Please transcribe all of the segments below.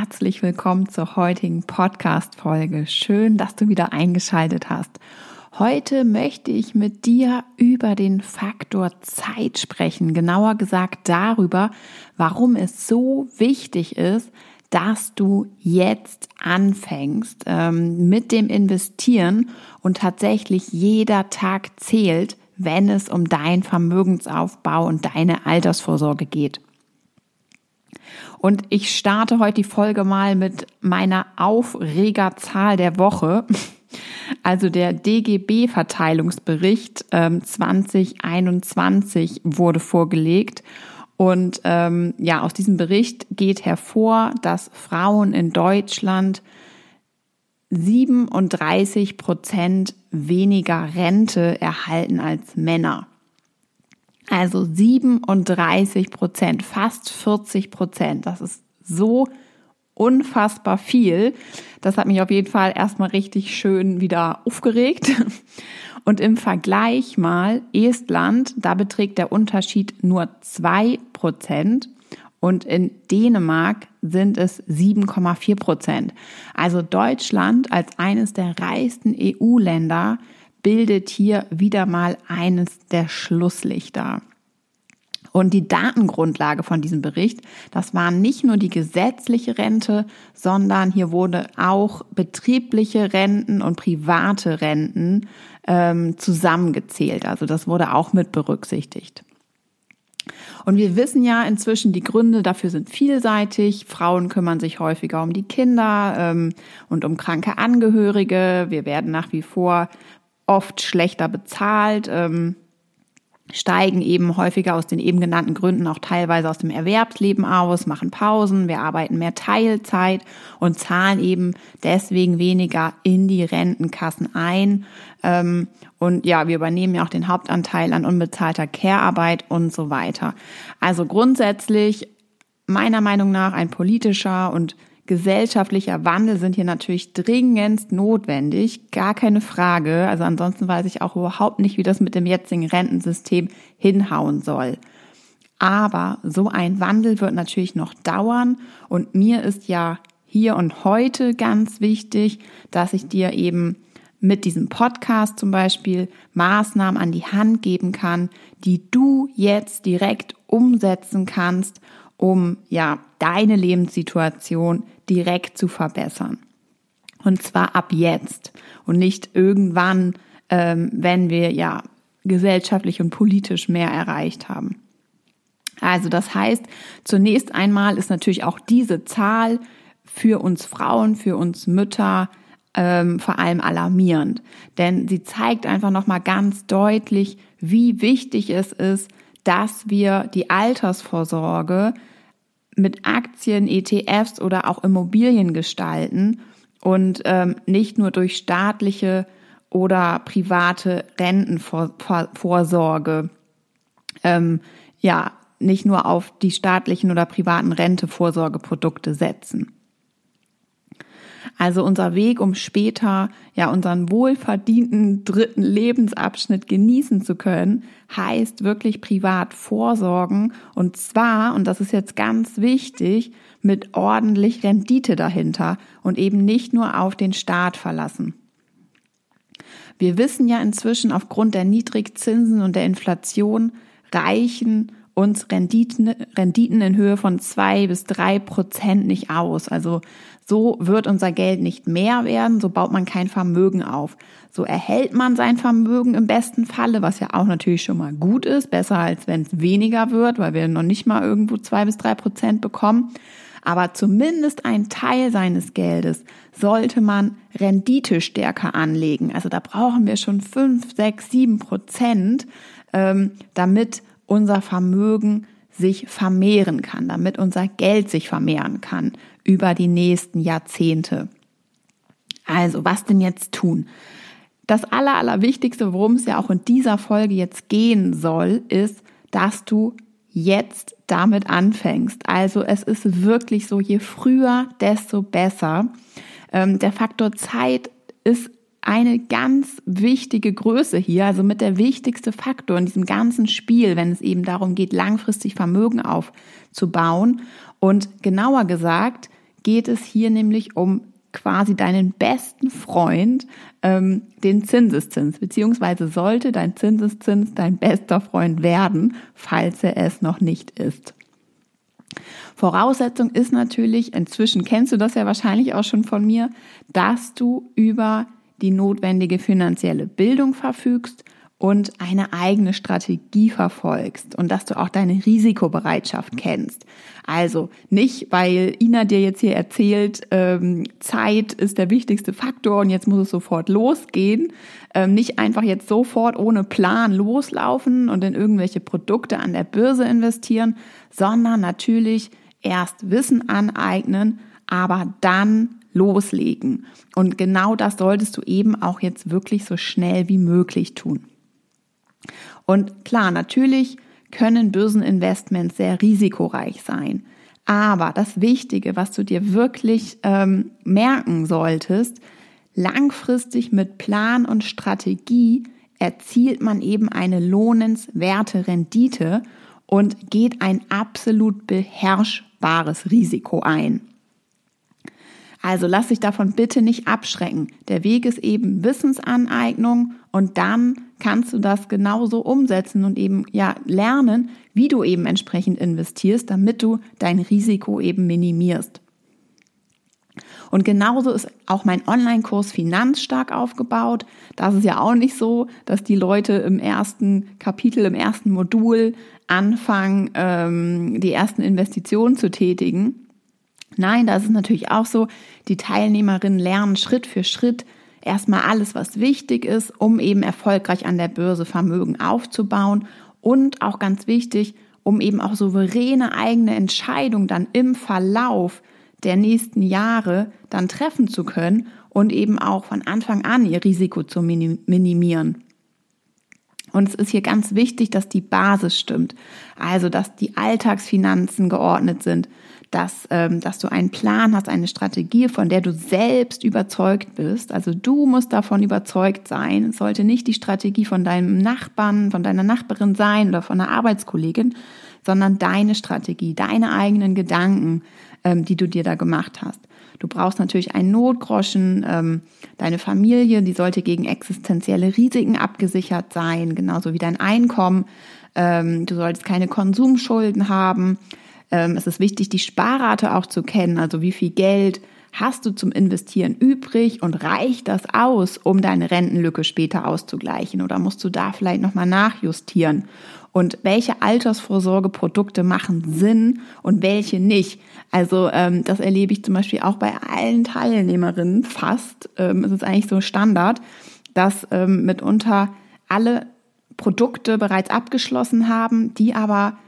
Herzlich willkommen zur heutigen Podcast-Folge. Schön, dass du wieder eingeschaltet hast. Heute möchte ich mit dir über den Faktor Zeit sprechen. Genauer gesagt darüber, warum es so wichtig ist, dass du jetzt anfängst ähm, mit dem Investieren und tatsächlich jeder Tag zählt, wenn es um deinen Vermögensaufbau und deine Altersvorsorge geht. Und ich starte heute die Folge mal mit meiner Aufregerzahl der Woche. Also der DGB-Verteilungsbericht ähm, 2021 wurde vorgelegt. Und ähm, ja, aus diesem Bericht geht hervor, dass Frauen in Deutschland 37 Prozent weniger Rente erhalten als Männer. Also 37 Prozent, fast 40 Prozent. Das ist so unfassbar viel. Das hat mich auf jeden Fall erstmal richtig schön wieder aufgeregt. Und im Vergleich mal Estland, da beträgt der Unterschied nur zwei Prozent. Und in Dänemark sind es 7,4 Prozent. Also Deutschland als eines der reichsten EU-Länder bildet hier wieder mal eines der Schlusslichter. Und die Datengrundlage von diesem Bericht, das war nicht nur die gesetzliche Rente, sondern hier wurde auch betriebliche Renten und private Renten ähm, zusammengezählt. Also das wurde auch mit berücksichtigt. Und wir wissen ja inzwischen, die Gründe dafür sind vielseitig. Frauen kümmern sich häufiger um die Kinder ähm, und um kranke Angehörige. Wir werden nach wie vor oft schlechter bezahlt. Ähm, steigen eben häufiger aus den eben genannten Gründen auch teilweise aus dem Erwerbsleben aus, machen Pausen, wir arbeiten mehr Teilzeit und zahlen eben deswegen weniger in die Rentenkassen ein. Ähm, und ja, wir übernehmen ja auch den Hauptanteil an unbezahlter Care-Arbeit und so weiter. Also grundsätzlich meiner Meinung nach ein politischer und gesellschaftlicher Wandel sind hier natürlich dringendst notwendig, gar keine Frage. Also ansonsten weiß ich auch überhaupt nicht, wie das mit dem jetzigen Rentensystem hinhauen soll. Aber so ein Wandel wird natürlich noch dauern und mir ist ja hier und heute ganz wichtig, dass ich dir eben mit diesem Podcast zum Beispiel Maßnahmen an die Hand geben kann, die du jetzt direkt umsetzen kannst, um ja deine Lebenssituation direkt zu verbessern. Und zwar ab jetzt und nicht irgendwann, ähm, wenn wir ja gesellschaftlich und politisch mehr erreicht haben. Also das heißt, zunächst einmal ist natürlich auch diese Zahl für uns Frauen, für uns Mütter ähm, vor allem alarmierend, denn sie zeigt einfach noch mal ganz deutlich, wie wichtig es ist, dass wir die Altersvorsorge mit Aktien, ETFs oder auch Immobilien gestalten und ähm, nicht nur durch staatliche oder private Rentenvorsorge, ähm, ja, nicht nur auf die staatlichen oder privaten Rentevorsorgeprodukte setzen. Also unser Weg, um später ja unseren wohlverdienten dritten Lebensabschnitt genießen zu können, heißt wirklich privat vorsorgen und zwar, und das ist jetzt ganz wichtig, mit ordentlich Rendite dahinter und eben nicht nur auf den Staat verlassen. Wir wissen ja inzwischen aufgrund der Niedrigzinsen und der Inflation reichen uns Renditen, Renditen in Höhe von zwei bis drei Prozent nicht aus. Also so wird unser Geld nicht mehr werden, so baut man kein Vermögen auf. So erhält man sein Vermögen im besten Falle, was ja auch natürlich schon mal gut ist, besser als wenn es weniger wird, weil wir noch nicht mal irgendwo zwei bis drei Prozent bekommen. Aber zumindest ein Teil seines Geldes sollte man Rendite stärker anlegen. Also da brauchen wir schon fünf, sechs, sieben Prozent, ähm, damit unser Vermögen sich vermehren kann, damit unser Geld sich vermehren kann über die nächsten Jahrzehnte. Also, was denn jetzt tun? Das Aller, Allerwichtigste, worum es ja auch in dieser Folge jetzt gehen soll, ist, dass du jetzt damit anfängst. Also es ist wirklich so, je früher, desto besser. Ähm, der Faktor Zeit ist eine ganz wichtige Größe hier, also mit der wichtigste Faktor in diesem ganzen Spiel, wenn es eben darum geht, langfristig Vermögen aufzubauen. Und genauer gesagt geht es hier nämlich um quasi deinen besten Freund, ähm, den Zinseszins, beziehungsweise sollte dein Zinseszins dein bester Freund werden, falls er es noch nicht ist. Voraussetzung ist natürlich, inzwischen kennst du das ja wahrscheinlich auch schon von mir, dass du über die notwendige finanzielle Bildung verfügst und eine eigene Strategie verfolgst und dass du auch deine Risikobereitschaft kennst. Also nicht, weil Ina dir jetzt hier erzählt, ähm, Zeit ist der wichtigste Faktor und jetzt muss es sofort losgehen. Ähm, nicht einfach jetzt sofort ohne Plan loslaufen und in irgendwelche Produkte an der Börse investieren, sondern natürlich erst Wissen aneignen, aber dann loslegen. Und genau das solltest du eben auch jetzt wirklich so schnell wie möglich tun. Und klar, natürlich können Börseninvestments sehr risikoreich sein. Aber das Wichtige, was du dir wirklich ähm, merken solltest, langfristig mit Plan und Strategie erzielt man eben eine lohnenswerte Rendite und geht ein absolut beherrschbares Risiko ein. Also lass dich davon bitte nicht abschrecken. Der Weg ist eben Wissensaneignung und dann kannst du das genauso umsetzen und eben ja lernen, wie du eben entsprechend investierst, damit du dein Risiko eben minimierst. Und genauso ist auch mein Online-Kurs finanzstark aufgebaut. Das ist ja auch nicht so, dass die Leute im ersten Kapitel, im ersten Modul anfangen, ähm, die ersten Investitionen zu tätigen, Nein, da ist es natürlich auch so, die Teilnehmerinnen lernen Schritt für Schritt erstmal alles, was wichtig ist, um eben erfolgreich an der Börse Vermögen aufzubauen und auch ganz wichtig, um eben auch souveräne eigene Entscheidungen dann im Verlauf der nächsten Jahre dann treffen zu können und eben auch von Anfang an ihr Risiko zu minimieren. Und es ist hier ganz wichtig, dass die Basis stimmt. Also, dass die Alltagsfinanzen geordnet sind, dass, ähm, dass du einen Plan hast, eine Strategie, von der du selbst überzeugt bist. Also du musst davon überzeugt sein. Es sollte nicht die Strategie von deinem Nachbarn, von deiner Nachbarin sein oder von einer Arbeitskollegin, sondern deine Strategie, deine eigenen Gedanken, ähm, die du dir da gemacht hast. Du brauchst natürlich einen Notgroschen. Ähm, deine Familie, die sollte gegen existenzielle Risiken abgesichert sein, genauso wie dein Einkommen. Ähm, du solltest keine Konsumschulden haben. Ähm, es ist wichtig, die Sparrate auch zu kennen, also wie viel Geld hast du zum Investieren übrig und reicht das aus, um deine Rentenlücke später auszugleichen oder musst du da vielleicht nochmal nachjustieren? Und welche Altersvorsorgeprodukte machen Sinn und welche nicht? Also ähm, das erlebe ich zum Beispiel auch bei allen Teilnehmerinnen fast. Ähm, es ist eigentlich so Standard, dass ähm, mitunter alle Produkte bereits abgeschlossen haben, die aber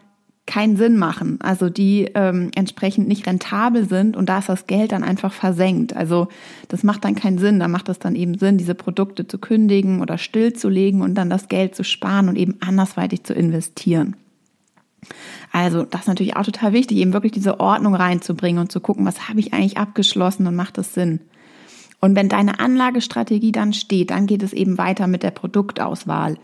keinen Sinn machen, also die ähm, entsprechend nicht rentabel sind und da ist das Geld dann einfach versenkt. Also das macht dann keinen Sinn. Da macht es dann eben Sinn, diese Produkte zu kündigen oder stillzulegen und dann das Geld zu sparen und eben andersweitig zu investieren. Also das ist natürlich auch total wichtig, eben wirklich diese Ordnung reinzubringen und zu gucken, was habe ich eigentlich abgeschlossen und macht das Sinn. Und wenn deine Anlagestrategie dann steht, dann geht es eben weiter mit der Produktauswahl.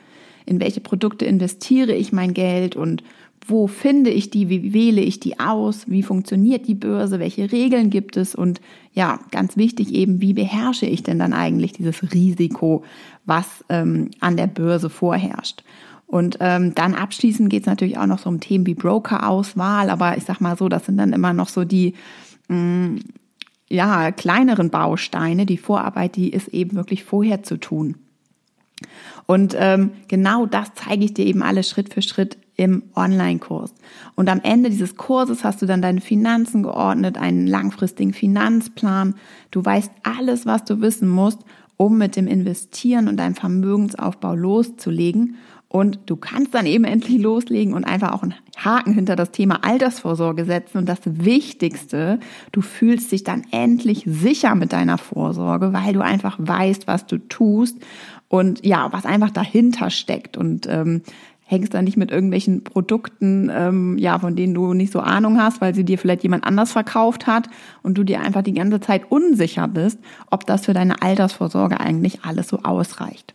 In welche Produkte investiere ich mein Geld und wo finde ich die, wie wähle ich die aus, wie funktioniert die Börse, welche Regeln gibt es und ja, ganz wichtig eben, wie beherrsche ich denn dann eigentlich dieses Risiko, was ähm, an der Börse vorherrscht. Und ähm, dann abschließend geht es natürlich auch noch so um Themen wie Brokerauswahl, aber ich sag mal so, das sind dann immer noch so die mh, mm, ja, kleineren Bausteine. Die Vorarbeit, die ist eben wirklich vorher zu tun. Und ähm, genau das zeige ich dir eben alles Schritt für Schritt im Online-Kurs. Und am Ende dieses Kurses hast du dann deine Finanzen geordnet, einen langfristigen Finanzplan. Du weißt alles, was du wissen musst, um mit dem Investieren und deinem Vermögensaufbau loszulegen. Und du kannst dann eben endlich loslegen und einfach auch einen Haken hinter das Thema Altersvorsorge setzen. Und das Wichtigste, du fühlst dich dann endlich sicher mit deiner Vorsorge, weil du einfach weißt, was du tust und ja, was einfach dahinter steckt. Und ähm, hängst da nicht mit irgendwelchen Produkten, ähm, ja, von denen du nicht so Ahnung hast, weil sie dir vielleicht jemand anders verkauft hat und du dir einfach die ganze Zeit unsicher bist, ob das für deine Altersvorsorge eigentlich alles so ausreicht.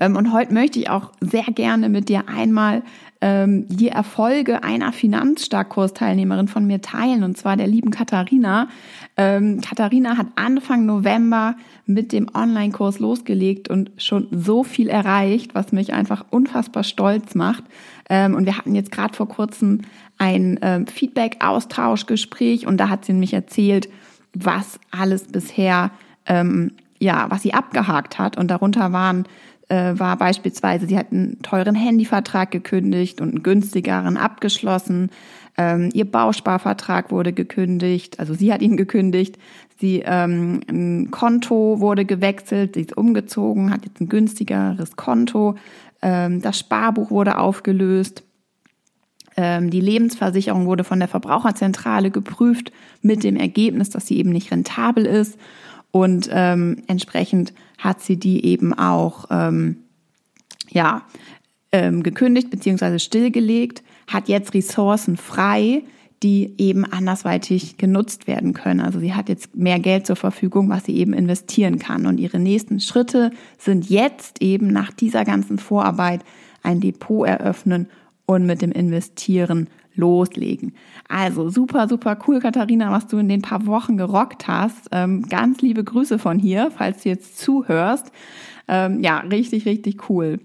Ähm, und heute möchte ich auch sehr gerne mit dir einmal ähm, die Erfolge einer Finanzstarkkursteilnehmerin von mir teilen, und zwar der lieben Katharina. Ähm, Katharina hat Anfang November mit dem Online-Kurs losgelegt und schon so viel erreicht, was mich einfach unfassbar stolz macht. Ähm, und wir hatten jetzt gerade vor kurzem ein ähm, Feedback-Austauschgespräch und da hat sie nämlich erzählt, was alles bisher, ähm, ja, was sie abgehakt hat. Und darunter waren äh, war beispielsweise, sie hat einen teuren Handyvertrag gekündigt und einen günstigeren abgeschlossen. Ähm, ihr Bausparvertrag wurde gekündigt, also sie hat ihn gekündigt. Sie ähm, ein Konto wurde gewechselt, sie ist umgezogen, hat jetzt ein günstigeres Konto. Ähm, das Sparbuch wurde aufgelöst. Ähm, die Lebensversicherung wurde von der Verbraucherzentrale geprüft mit dem Ergebnis, dass sie eben nicht rentabel ist. Und ähm, entsprechend hat sie die eben auch ähm, ja, ähm, gekündigt bzw. stillgelegt, hat jetzt Ressourcen frei, die eben andersweitig genutzt werden können. Also sie hat jetzt mehr Geld zur Verfügung, was sie eben investieren kann. Und ihre nächsten Schritte sind jetzt eben nach dieser ganzen Vorarbeit ein Depot eröffnen und mit dem Investieren loslegen. Also super, super cool, Katharina, was du in den paar Wochen gerockt hast. Ähm, ganz liebe Grüße von hier, falls du jetzt zuhörst. Ähm, ja, richtig, richtig cool.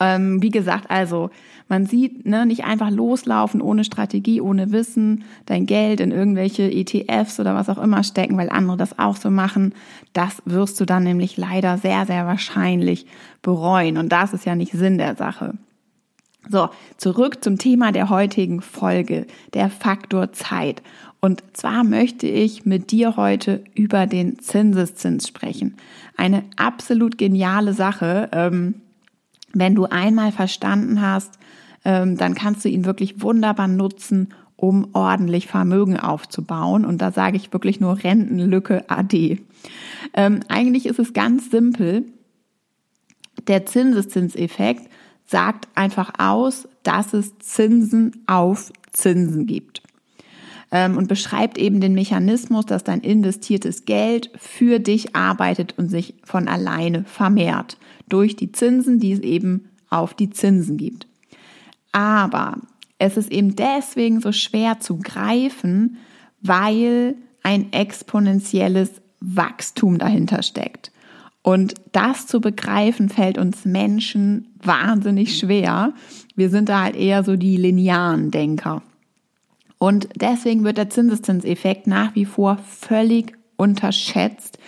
Ähm, wie gesagt, also man sieht, ne, nicht einfach loslaufen ohne Strategie, ohne Wissen, dein Geld in irgendwelche ETFs oder was auch immer stecken, weil andere das auch so machen. Das wirst du dann nämlich leider sehr, sehr wahrscheinlich bereuen. Und das ist ja nicht Sinn der Sache. So, zurück zum Thema der heutigen Folge, der Faktor Zeit. Und zwar möchte ich mit dir heute über den Zinseszins sprechen. Eine absolut geniale Sache. Ähm, wenn du einmal verstanden hast, ähm, dann kannst du ihn wirklich wunderbar nutzen, um ordentlich Vermögen aufzubauen. Und da sage ich wirklich nur Rentenlücke AD. Ähm, eigentlich ist es ganz simpel. Der Zinseszinseffekt sagt einfach aus, dass es Zinsen auf Zinsen gibt ähm, und beschreibt eben den Mechanismus, dass dein investiertes Geld für dich arbeitet und sich von alleine vermehrt durch die Zinsen, die es eben auf die Zinsen gibt. Aber es ist eben deswegen so schwer zu greifen, weil ein exponentielles Wachstum dahinter steckt. Und das zu begreifen fällt uns Menschen wahnsinnig schwer. Wir sind da halt eher so die linearen Denker. Und deswegen wird der Zinseszinseffekt nach wie vor völlig unterschätzt.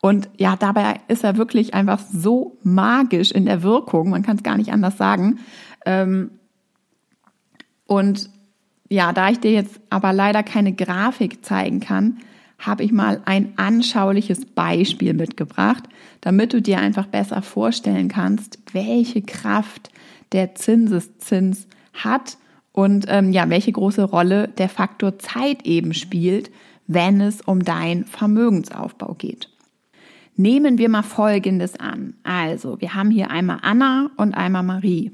Und ja, dabei ist er wirklich einfach so magisch in der Wirkung. Man kann es gar nicht anders sagen. Ähm, und ja, da ich dir jetzt aber leider keine Grafik zeigen kann, habe ich mal ein anschauliches Beispiel mitgebracht, damit du dir einfach besser vorstellen kannst, welche Kraft der Zinseszins hat und ähm, ja, welche große Rolle der Faktor Zeit eben spielt, wenn es um dein Vermögensaufbau geht. Nehmen wir mal Folgendes an. Also, wir haben hier einmal Anna und einmal Marie.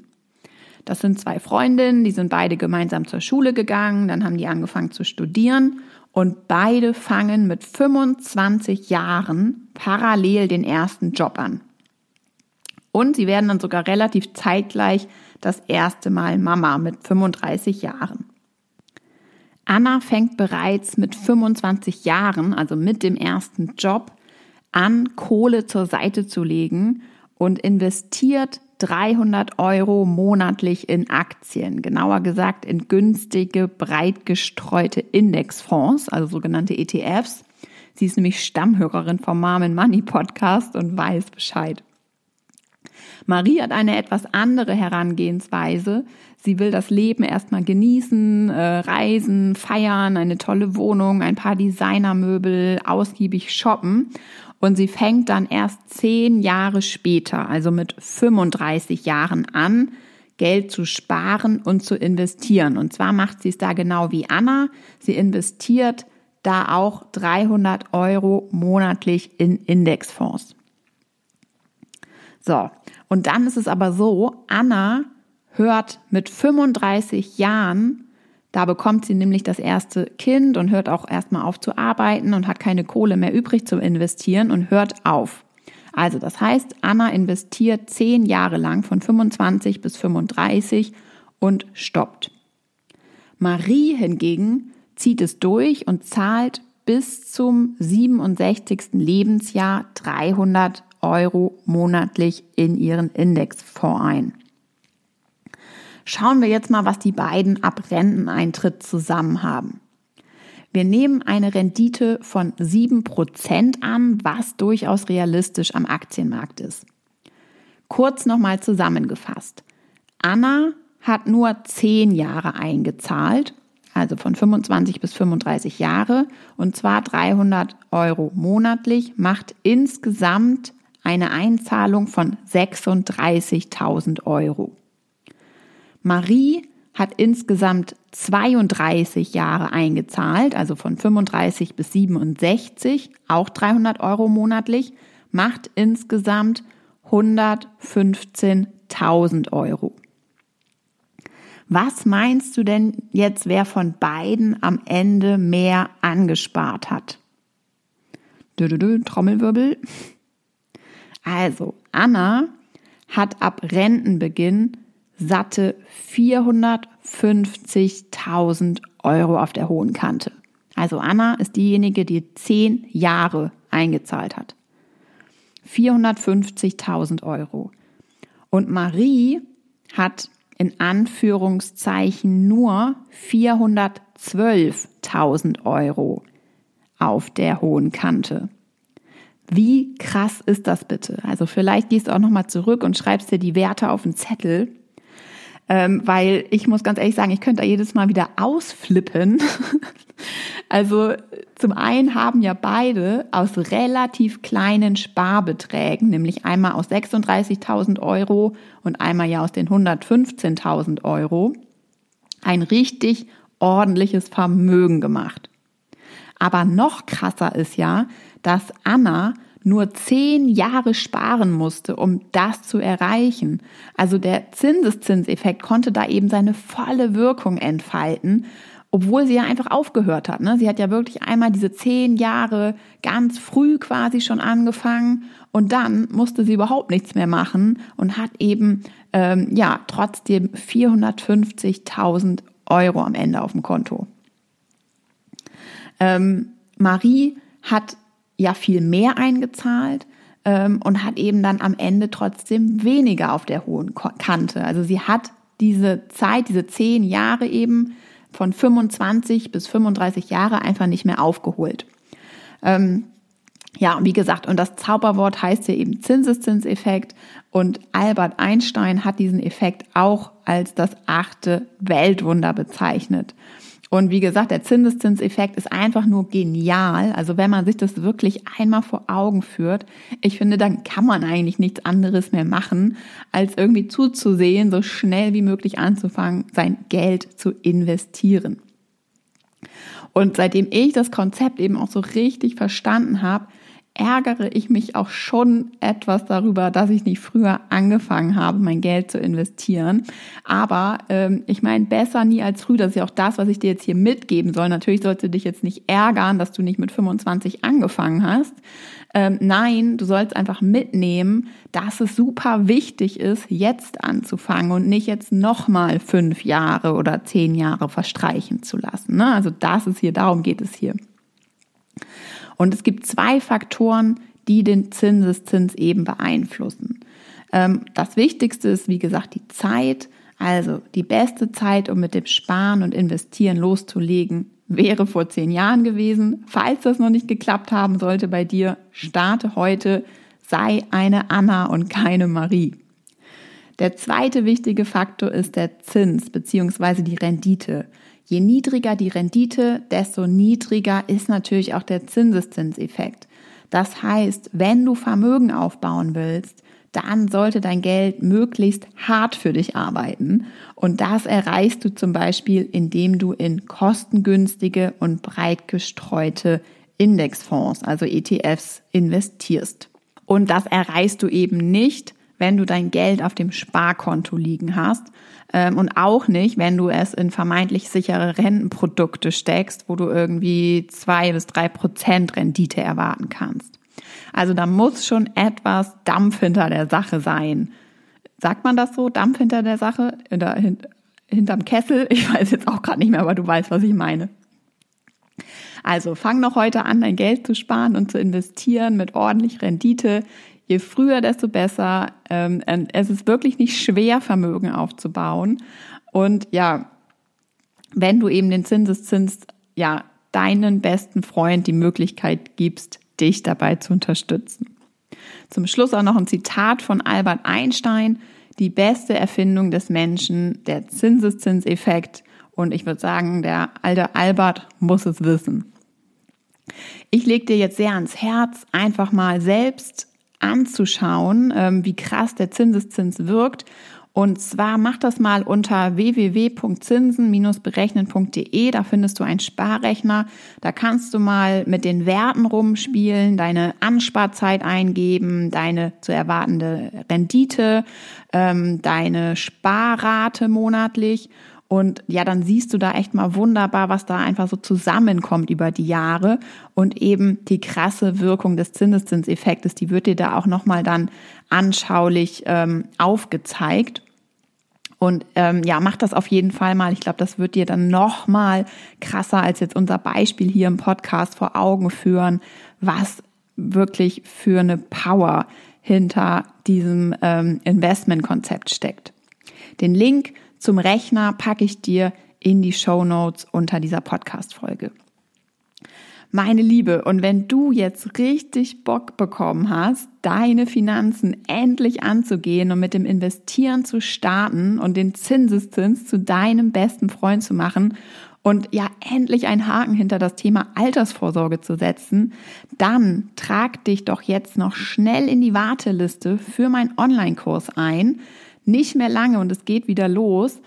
Das sind zwei Freundinnen, die sind beide gemeinsam zur Schule gegangen, dann haben die angefangen zu studieren und beide fangen mit 25 Jahren parallel den ersten Job an. Und sie werden dann sogar relativ zeitgleich das erste Mal Mama mit 35 Jahren. Anna fängt bereits mit 25 Jahren, also mit dem ersten Job, an, Kohle zur Seite zu legen und investiert 300 Euro monatlich in Aktien, genauer gesagt in günstige, breit gestreute Indexfonds, also sogenannte ETFs. Sie ist nämlich Stammhörerin vom Mom Money Podcast und weiß Bescheid. Marie hat eine etwas andere Herangehensweise. Sie will das Leben erstmal genießen, äh, reisen, feiern, eine tolle Wohnung, ein paar Designermöbel, ausgiebig shoppen. Und sie fängt dann erst zehn Jahre später, also mit 35 Jahren an, Geld zu sparen und zu investieren. Und zwar macht sie es da genau wie Anna. Sie investiert da auch 300 Euro monatlich in Indexfonds. So, und dann ist es aber so, Anna hört mit 35 Jahren, da bekommt sie nämlich das erste Kind und hört auch erstmal auf zu arbeiten und hat keine Kohle mehr übrig zum Investieren und hört auf. Also das heißt, Anna investiert zehn Jahre lang von 25 bis 35 und stoppt. Marie hingegen zieht es durch und zahlt bis zum 67. Lebensjahr 300 Euro monatlich in ihren Indexfonds ein. Schauen wir jetzt mal, was die beiden ab Renteneintritt zusammen haben. Wir nehmen eine Rendite von 7% an, was durchaus realistisch am Aktienmarkt ist. Kurz nochmal zusammengefasst. Anna hat nur 10 Jahre eingezahlt, also von 25 bis 35 Jahre, und zwar 300 Euro monatlich, macht insgesamt eine Einzahlung von 36.000 Euro. Marie hat insgesamt 32 Jahre eingezahlt, also von 35 bis 67, auch 300 Euro monatlich, macht insgesamt 115.000 Euro. Was meinst du denn jetzt, wer von beiden am Ende mehr angespart hat? Trommelwirbel. Also, Anna hat ab Rentenbeginn satte 450.000 Euro auf der hohen Kante. Also Anna ist diejenige, die zehn Jahre eingezahlt hat. 450.000 Euro. Und Marie hat in Anführungszeichen nur 412.000 Euro auf der hohen Kante. Wie krass ist das bitte? Also vielleicht gehst du auch nochmal zurück und schreibst dir die Werte auf den Zettel ähm, weil ich muss ganz ehrlich sagen, ich könnte da jedes Mal wieder ausflippen. also zum einen haben ja beide aus relativ kleinen Sparbeträgen, nämlich einmal aus 36.000 Euro und einmal ja aus den 115.000 Euro, ein richtig ordentliches Vermögen gemacht. Aber noch krasser ist ja, dass Anna nur zehn Jahre sparen musste, um das zu erreichen. Also der Zinseszinseffekt konnte da eben seine volle Wirkung entfalten, obwohl sie ja einfach aufgehört hat. Ne? Sie hat ja wirklich einmal diese zehn Jahre ganz früh quasi schon angefangen und dann musste sie überhaupt nichts mehr machen und hat eben ähm, ja trotzdem 450.000 Euro am Ende auf dem Konto. Ähm, Marie hat ja viel mehr eingezahlt ähm, und hat eben dann am Ende trotzdem weniger auf der hohen Kante. Also sie hat diese Zeit, diese zehn Jahre eben von 25 bis 35 Jahre einfach nicht mehr aufgeholt. Ähm, ja, und wie gesagt, und das Zauberwort heißt ja eben Zinseszinseffekt und Albert Einstein hat diesen Effekt auch als das achte Weltwunder bezeichnet. Und wie gesagt, der Zinseszinseffekt ist einfach nur genial. Also wenn man sich das wirklich einmal vor Augen führt, ich finde, dann kann man eigentlich nichts anderes mehr machen, als irgendwie zuzusehen, so schnell wie möglich anzufangen, sein Geld zu investieren. Und seitdem ich das Konzept eben auch so richtig verstanden habe, ärgere ich mich auch schon etwas darüber, dass ich nicht früher angefangen habe, mein Geld zu investieren. Aber ähm, ich meine, besser nie als früh. Das ist ja auch das, was ich dir jetzt hier mitgeben soll. Natürlich sollst du dich jetzt nicht ärgern, dass du nicht mit 25 angefangen hast. Ähm, nein, du sollst einfach mitnehmen, dass es super wichtig ist, jetzt anzufangen und nicht jetzt nochmal fünf Jahre oder zehn Jahre verstreichen zu lassen. Ne? Also das ist hier, darum geht es hier. Und es gibt zwei Faktoren, die den Zinseszins eben beeinflussen. Ähm, das Wichtigste ist, wie gesagt, die Zeit. Also die beste Zeit, um mit dem Sparen und Investieren loszulegen, wäre vor zehn Jahren gewesen. Falls das noch nicht geklappt haben sollte bei dir, starte heute, sei eine Anna und keine Marie. Der zweite wichtige Faktor ist der Zins bzw. die Rendite. Je niedriger die Rendite, desto niedriger ist natürlich auch der Zinseszinseffekt. Das heißt, wenn du Vermögen aufbauen willst, dann sollte dein Geld möglichst hart für dich arbeiten. Und das erreichst du zum Beispiel, indem du in kostengünstige und breit gestreute Indexfonds, also ETFs, investierst. Und das erreichst du eben nicht, wenn du dein Geld auf dem Sparkonto liegen hast ähm, und auch nicht, wenn du es in vermeintlich sichere Rentenprodukte steckst, wo du irgendwie zwei bis drei Prozent Rendite erwarten kannst. Also da muss schon etwas Dampf hinter der Sache sein. Sagt man das so? Dampf hinter der Sache? Oder hinterm Kessel? Ich weiß jetzt auch gerade nicht mehr, aber du weißt, was ich meine. Also fang noch heute an, dein Geld zu sparen und zu investieren mit ordentlich Rendite. Je früher, desto besser. Ähm, es ist wirklich nicht schwer, Vermögen aufzubauen. Und ja, wenn du eben den Zinseszins, ja, deinen besten Freund die Möglichkeit gibst, dich dabei zu unterstützen. Zum Schluss auch noch ein Zitat von Albert Einstein. Die beste Erfindung des Menschen, der Zinseszinseffekt. Und ich würde sagen, der alte Albert muss es wissen. Ich lege dir jetzt sehr ans Herz, einfach mal selbst anzuschauen, ähm, wie krass der Zinseszins wirkt. Und zwar mach das mal unter www.zinsen-berechnen.de. Da findest du einen Sparrechner. Da kannst du mal mit den Werten rumspielen, deine Ansparzeit eingeben, deine zu erwartende Rendite, ähm, deine Sparrate monatlich. Und ja, dann siehst du da echt mal wunderbar, was da einfach so zusammenkommt über die Jahre und eben die krasse Wirkung des Zinseszinseffektes, die wird dir da auch nochmal dann anschaulich ähm, aufgezeigt. Und ähm, ja, mach das auf jeden Fall mal. Ich glaube, das wird dir dann nochmal krasser als jetzt unser Beispiel hier im Podcast vor Augen führen, was wirklich für eine Power hinter diesem ähm, Investmentkonzept steckt. Den Link zum Rechner packe ich dir in die Show Notes unter dieser Podcast-Folge. Meine Liebe, und wenn du jetzt richtig Bock bekommen hast, deine Finanzen endlich anzugehen und mit dem Investieren zu starten und den Zinseszins zu deinem besten Freund zu machen und ja endlich einen Haken hinter das Thema Altersvorsorge zu setzen, dann trag dich doch jetzt noch schnell in die Warteliste für meinen Online-Kurs ein nicht mehr lange und es geht wieder los.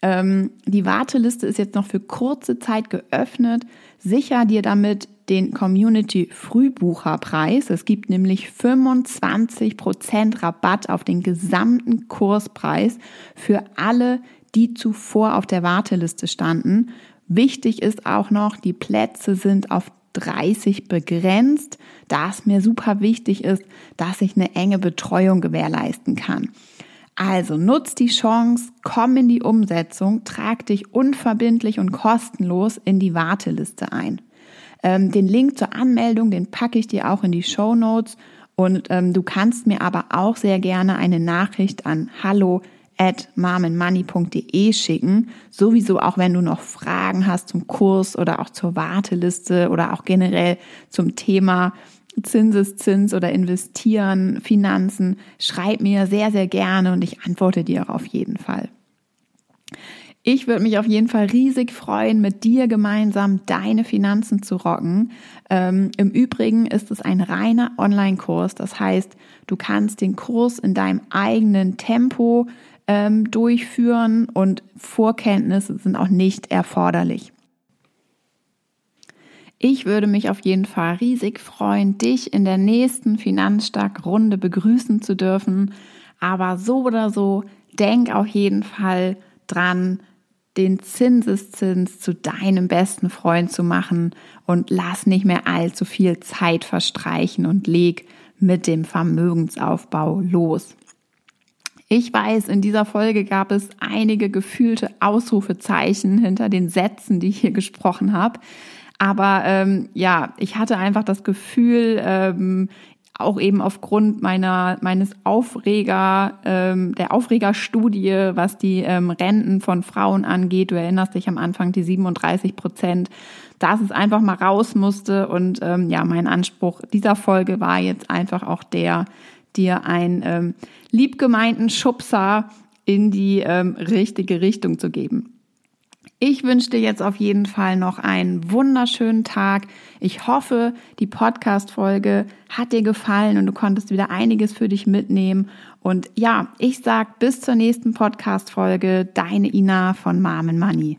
Ähm, die Warteliste ist jetzt noch für kurze Zeit geöffnet. Sicher dir damit den Community Frühbucherpreis. Es gibt nämlich 25% Rabatt auf den gesamten Kurspreis für alle, die zuvor auf der Warteliste standen. Wichtig ist auch noch, die Plätze sind auf 30 begrenzt, da es mir super wichtig ist, dass ich eine enge Betreuung gewährleisten kann. Also nutz die Chance, komm in die Umsetzung, trag dich unverbindlich und kostenlos in die Warteliste ein. Ähm, den Link zur Anmeldung, den packe ich dir auch in die Show Notes und ähm, du kannst mir aber auch sehr gerne eine Nachricht an hallo at marmenmoney.de schicken. Sowieso auch, wenn du noch Fragen hast zum Kurs oder auch zur Warteliste oder auch generell zum Thema Zinseszins oder investieren, Finanzen, schreib mir sehr, sehr gerne und ich antworte dir auf jeden Fall. Ich würde mich auf jeden Fall riesig freuen, mit dir gemeinsam deine Finanzen zu rocken. Ähm, Im Übrigen ist es ein reiner Online-Kurs. Das heißt, du kannst den Kurs in deinem eigenen Tempo ähm, durchführen und Vorkenntnisse sind auch nicht erforderlich. Ich würde mich auf jeden Fall riesig freuen, dich in der nächsten Finanzstark-Runde begrüßen zu dürfen. Aber so oder so, denk auf jeden Fall dran, den Zinseszins zu deinem besten Freund zu machen und lass nicht mehr allzu viel Zeit verstreichen und leg mit dem Vermögensaufbau los. Ich weiß, in dieser Folge gab es einige gefühlte Ausrufezeichen hinter den Sätzen, die ich hier gesprochen habe. Aber ähm, ja, ich hatte einfach das Gefühl, ähm, auch eben aufgrund meiner meines Aufreger ähm, der Aufregerstudie, was die ähm, Renten von Frauen angeht. Du erinnerst dich am Anfang die 37 Prozent, dass es einfach mal raus musste. Und ähm, ja, mein Anspruch dieser Folge war jetzt einfach auch der, dir einen ähm, liebgemeinten Schubser in die ähm, richtige Richtung zu geben. Ich wünsche dir jetzt auf jeden Fall noch einen wunderschönen Tag. Ich hoffe, die Podcast-Folge hat dir gefallen und du konntest wieder einiges für dich mitnehmen. Und ja, ich sag bis zur nächsten Podcast-Folge. Deine Ina von Mom Money.